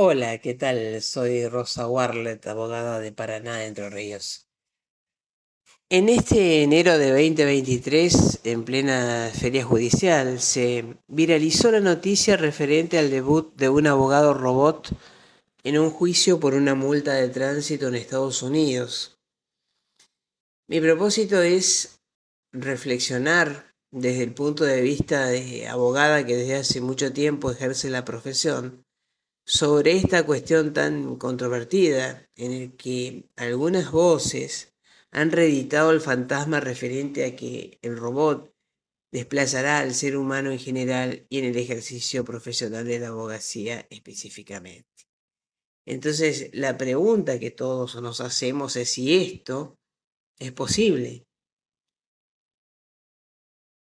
Hola, ¿qué tal? Soy Rosa Warlet, abogada de Paraná, Entre Ríos. En este enero de 2023, en plena feria judicial, se viralizó la noticia referente al debut de un abogado robot en un juicio por una multa de tránsito en Estados Unidos. Mi propósito es reflexionar desde el punto de vista de abogada que desde hace mucho tiempo ejerce la profesión sobre esta cuestión tan controvertida en el que algunas voces han reeditado el fantasma referente a que el robot desplazará al ser humano en general y en el ejercicio profesional de la abogacía específicamente. Entonces, la pregunta que todos nos hacemos es si esto es posible.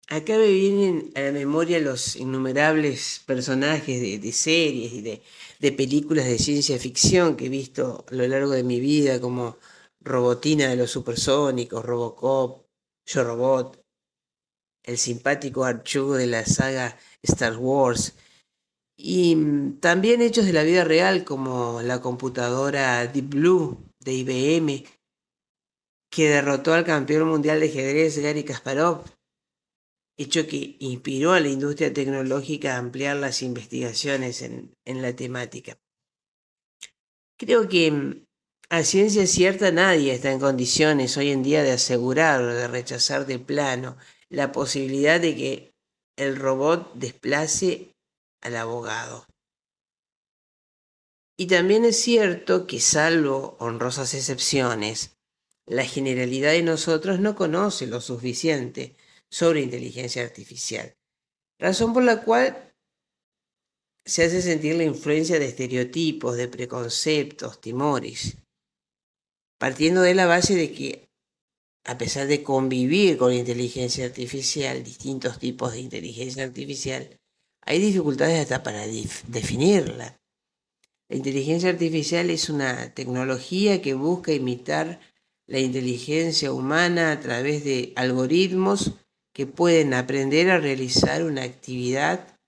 Acá me vienen a la memoria los innumerables personajes de, series y de, películas de ciencia ficción que he visto a lo largo de mi vida, como Robotina de los Supersónicos, Robocop, Yo Robot, el simpático Archu de la saga Star Wars, y mm, también hechos de la vida real como la computadora Deep Blue de IBM, que derrotó al campeón mundial de ajedrez Gary Kasparov hecho que inspiró a la industria tecnológica a ampliar las investigaciones en, la temática. Creo que mm, a ciencia cierta nadie está en condiciones hoy en día de asegurar o de rechazar de plano la posibilidad de que el robot desplace al abogado. Y también es cierto que salvo honrosas excepciones, la generalidad de nosotros no conoce lo suficiente sobre inteligencia artificial. Razón por la cual se hace sentir la influencia de estereotipos, de preconceptos, timores, partiendo de la base de que, a pesar de convivir con inteligencia artificial, distintos tipos de inteligencia artificial, hay dificultades hasta para definirla. La inteligencia artificial es una tecnología que busca imitar la inteligencia humana a través de algoritmos que pueden aprender a realizar una actividad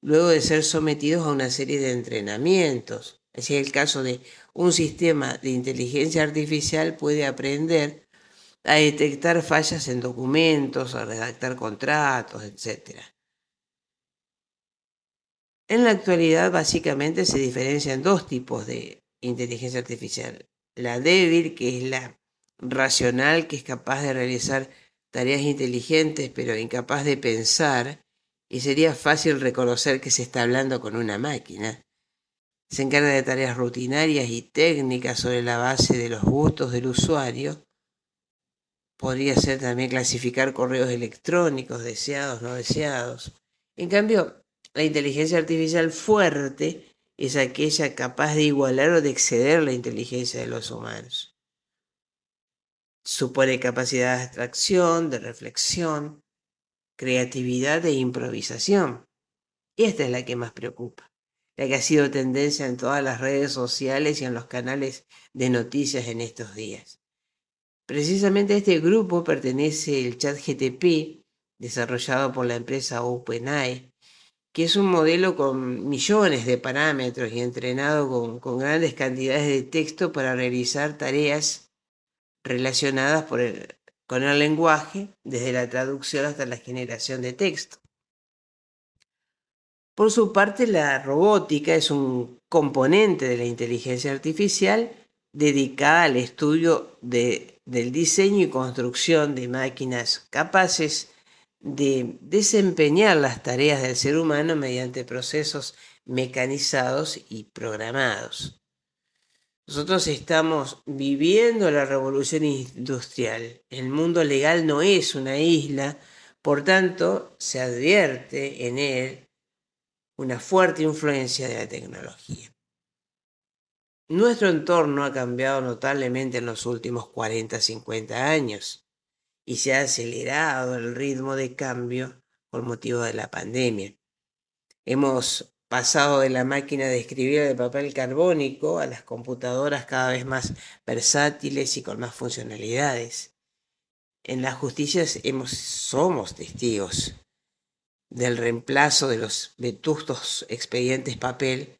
luego de ser sometidos a una serie de entrenamientos. Así es el caso de un sistema de inteligencia artificial puede aprender a detectar fallas en documentos, a redactar contratos, etc. En la actualidad básicamente se diferencian dos tipos de inteligencia artificial. La débil, que es la racional, que es capaz de realizar tareas inteligentes pero incapaz de pensar, y sería fácil reconocer que se está hablando con una máquina. Se encarga de tareas rutinarias y técnicas sobre la base de los gustos del usuario. Podría ser también clasificar correos electrónicos, deseados, no deseados. En cambio, la inteligencia artificial fuerte es aquella capaz de igualar o de exceder la inteligencia de los humanos. Supone capacidad de abstracción, de reflexión, creatividad e improvisación. Y esta es la que más preocupa, la que ha sido tendencia en todas las redes sociales y en los canales de noticias en estos días. Precisamente a este grupo pertenece el chat GTP, desarrollado por la empresa OpenAI, que es un modelo con millones de parámetros y entrenado con, con grandes cantidades de texto para realizar tareas relacionadas con el lenguaje, desde la traducción hasta la generación de texto. Por su parte, la robótica es un componente de la inteligencia artificial dedicada al estudio del diseño y construcción de máquinas capaces de desempeñar las tareas del ser humano mediante procesos mecanizados y programados. Nosotros estamos viviendo la revolución industrial. El mundo legal no es una isla, por tanto, se advierte en él una fuerte influencia de la tecnología. Nuestro entorno ha cambiado notablemente en los últimos 40, 50 años y se ha acelerado el ritmo de cambio por motivo de la pandemia. Hemos pasado de la máquina de escribir de papel carbónico a las computadoras cada vez más versátiles y con más funcionalidades. En las justicias hemos, somos testigos del reemplazo de los vetustos expedientes papel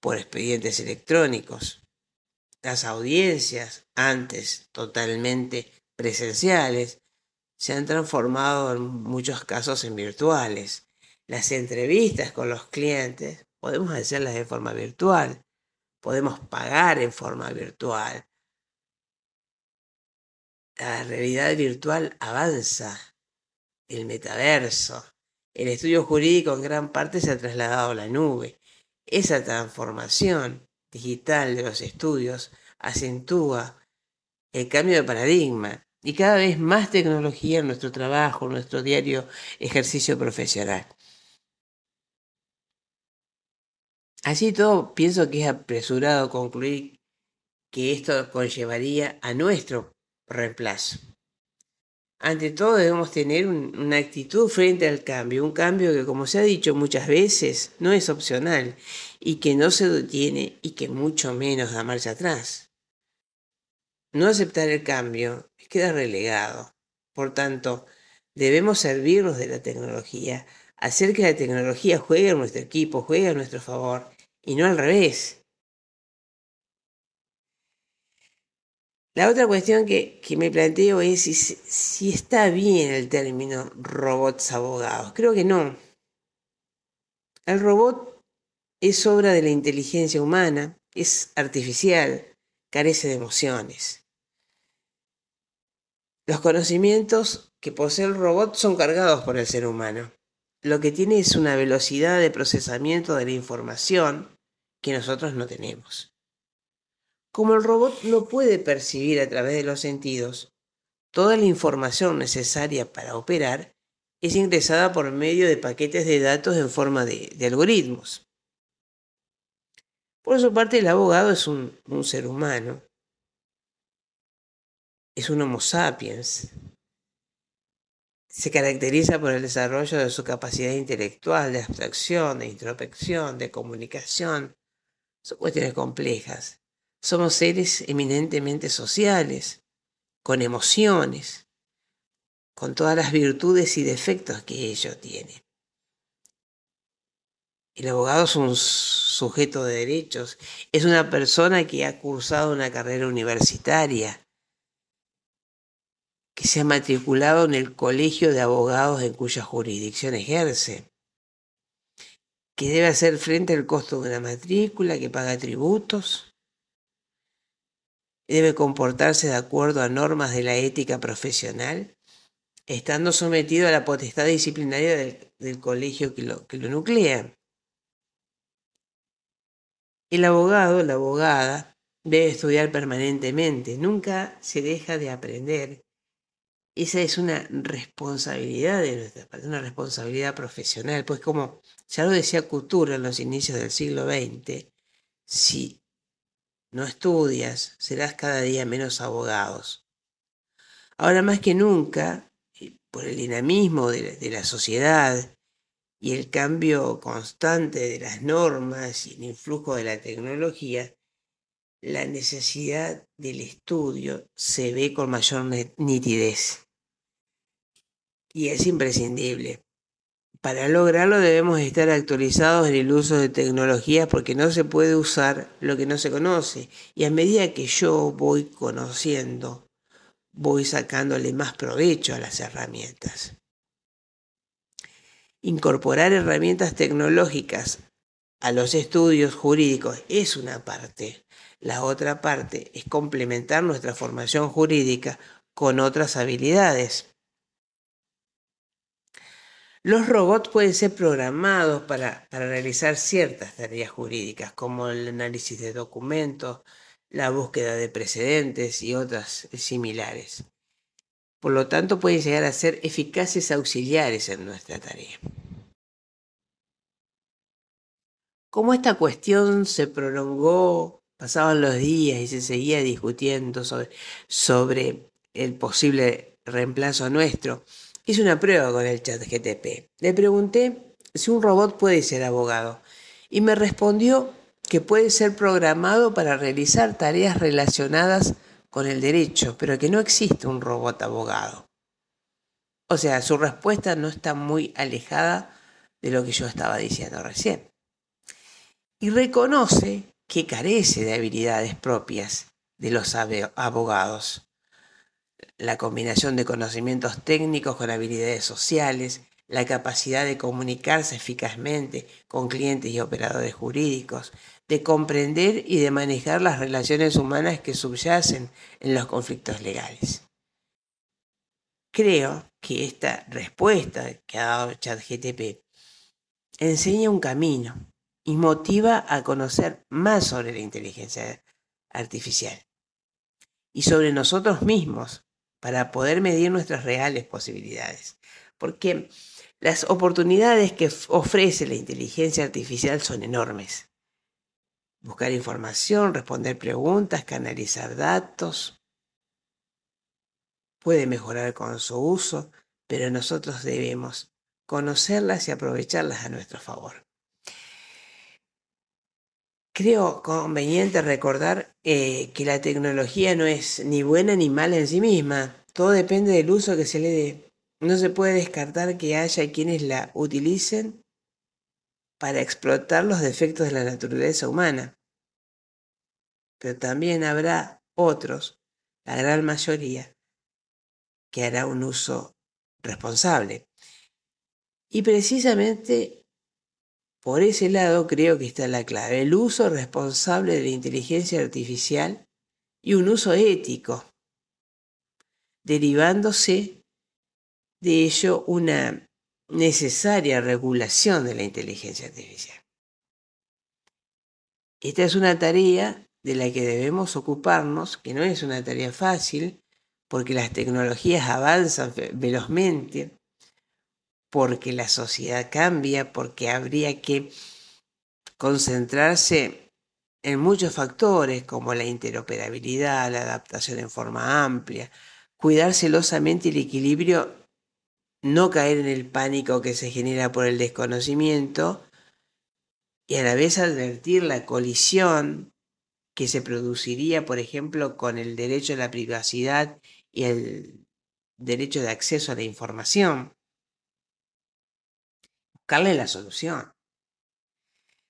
por expedientes electrónicos. Las audiencias, antes totalmente presenciales, se han transformado en muchos casos en virtuales. Las entrevistas con los clientes podemos hacerlas de forma virtual, podemos pagar en forma virtual. La realidad virtual avanza, el metaverso, el estudio jurídico en gran parte se ha trasladado a la nube. Esa transformación digital de los estudios acentúa el cambio de paradigma y cada vez más tecnología en nuestro trabajo, en nuestro diario ejercicio profesional. Así todo, pienso que es apresurado concluir que esto conllevaría a nuestro reemplazo. Ante todo debemos tener una actitud frente al cambio, un cambio que como se ha dicho muchas veces no es opcional y que no se detiene y que mucho menos da marcha atrás. No aceptar el cambio queda relegado. Por tanto, debemos servirnos de la tecnología, hacer que la tecnología juegue a nuestro equipo, juegue a nuestro favor, y no al revés. La otra cuestión que, me planteo es si, si está bien el término robots abogados. Creo que no. El robot es obra de la inteligencia humana, es artificial, carece de emociones. Los conocimientos que posee el robot son cargados por el ser humano. Lo que tiene es una velocidad de procesamiento de la información que nosotros no tenemos. Como el robot no puede percibir a través de los sentidos, toda la información necesaria para operar es ingresada por medio de paquetes de datos en forma de, algoritmos. Por su parte, el abogado es un ser humano es un Homo sapiens. Se caracteriza por el desarrollo de su capacidad intelectual, de abstracción, de introspección, de comunicación. Son cuestiones complejas. Somos seres eminentemente sociales, con emociones, con todas las virtudes y defectos que ello tiene. El abogado es un sujeto de derechos, es una persona que ha cursado una carrera universitaria, que se ha matriculado en el colegio de abogados en cuya jurisdicción ejerce, que debe hacer frente al costo de una matrícula, que paga tributos, debe comportarse de acuerdo a normas de la ética profesional, estando sometido a la potestad disciplinaria del, colegio que lo, que lo nuclea. El abogado, la abogada, debe estudiar permanentemente, nunca se deja de aprender esa es una responsabilidad de nuestra parte, una responsabilidad profesional, pues como ya lo decía Couture en los inicios del siglo XX, si no estudias, serás cada día menos abogados. Ahora más que nunca, por el dinamismo de la sociedad y el cambio constante de las normas y el influjo de la tecnología, la necesidad del estudio se ve con mayor nitidez. Y es imprescindible. Para lograrlo debemos estar actualizados en el uso de tecnologías porque no se puede usar lo que no se conoce. Y a medida que yo voy conociendo, voy sacándole más provecho a las herramientas. Incorporar herramientas tecnológicas a los estudios jurídicos es una parte. La otra parte es complementar nuestra formación jurídica con otras habilidades. Los robots pueden ser programados para, realizar ciertas tareas jurídicas, como el análisis de documentos, la búsqueda de precedentes y otras similares. Por lo tanto, pueden llegar a ser eficaces auxiliares en nuestra tarea. Como esta cuestión se prolongó Pasaban los días y se seguía discutiendo sobre, el posible reemplazo nuestro. Hice una prueba con el chat GTP. Le pregunté si un robot puede ser abogado y me respondió que puede ser programado para realizar tareas relacionadas con el derecho, pero que no existe un robot abogado. O sea, su respuesta no está muy alejada de lo que yo estaba diciendo recién. y reconoce que carece de habilidades propias de los abogados. La combinación de conocimientos técnicos con habilidades sociales, la capacidad de comunicarse eficazmente con clientes y operadores jurídicos, de comprender y de manejar las relaciones humanas que subyacen en los conflictos legales. Creo que esta respuesta que ha dado ChatGTP enseña un camino y motiva a conocer más sobre la inteligencia artificial y sobre nosotros mismos para poder medir nuestras reales posibilidades. Porque las oportunidades que ofrece la inteligencia artificial son enormes. Buscar información, responder preguntas, canalizar datos. Puede mejorar con su uso, pero nosotros debemos conocerlas y aprovecharlas a nuestro favor. Creo conveniente recordar eh, que la tecnología no es ni buena ni mala en sí misma. Todo depende del uso que se le dé. No se puede descartar que haya quienes la utilicen para explotar los defectos de la naturaleza humana. Pero también habrá otros, la gran mayoría, que hará un uso responsable. Y precisamente por ese lado creo que está la clave, el uso responsable de la inteligencia artificial y un uso ético, derivándose de ello una necesaria regulación de la inteligencia artificial. Esta es una tarea de la que debemos ocuparnos, que no es una tarea fácil, porque las tecnologías avanzan velozmente, porque la sociedad cambia, porque habría que concentrarse en muchos factores como la interoperabilidad, la adaptación en forma amplia, cuidar celosamente el equilibrio, no caer en el pánico que se genera por el desconocimiento y a la vez advertir la colisión que se produciría, por ejemplo, con el derecho a la privacidad y el derecho de acceso a la información buscarle la solución.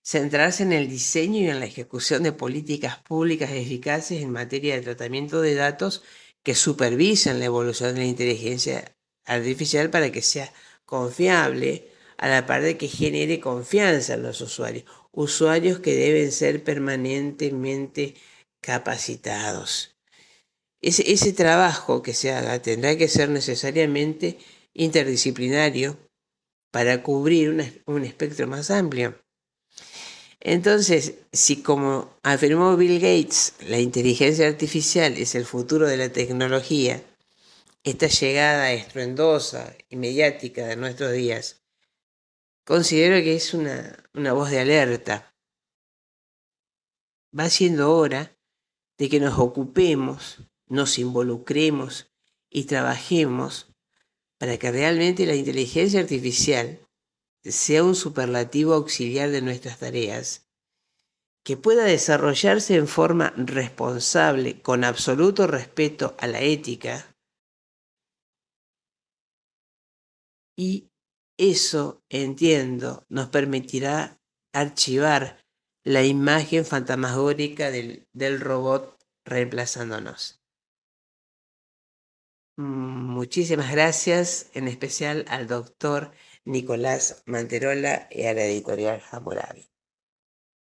Centrarse en el diseño y en la ejecución de políticas públicas eficaces en materia de tratamiento de datos que supervisen la evolución de la inteligencia artificial para que sea confiable a la par de que genere confianza en los usuarios. Usuarios que deben ser permanentemente capacitados. Ese, ese trabajo que se haga tendrá que ser necesariamente interdisciplinario para cubrir un espectro más amplio. Entonces, si como afirmó Bill Gates, la inteligencia artificial es el futuro de la tecnología, esta llegada estruendosa y mediática de nuestros días, considero que es una, voz de alerta. Va siendo hora de que nos ocupemos, nos involucremos y trabajemos para que realmente la inteligencia artificial sea un superlativo auxiliar de nuestras tareas, que pueda desarrollarse en forma responsable, con absoluto respeto a la ética, y eso, entiendo, nos permitirá archivar la imagen fantasmagórica del, del robot reemplazándonos. Muchísimas gracias, en especial al doctor Nicolás Manterola y a la editorial Hammurabi.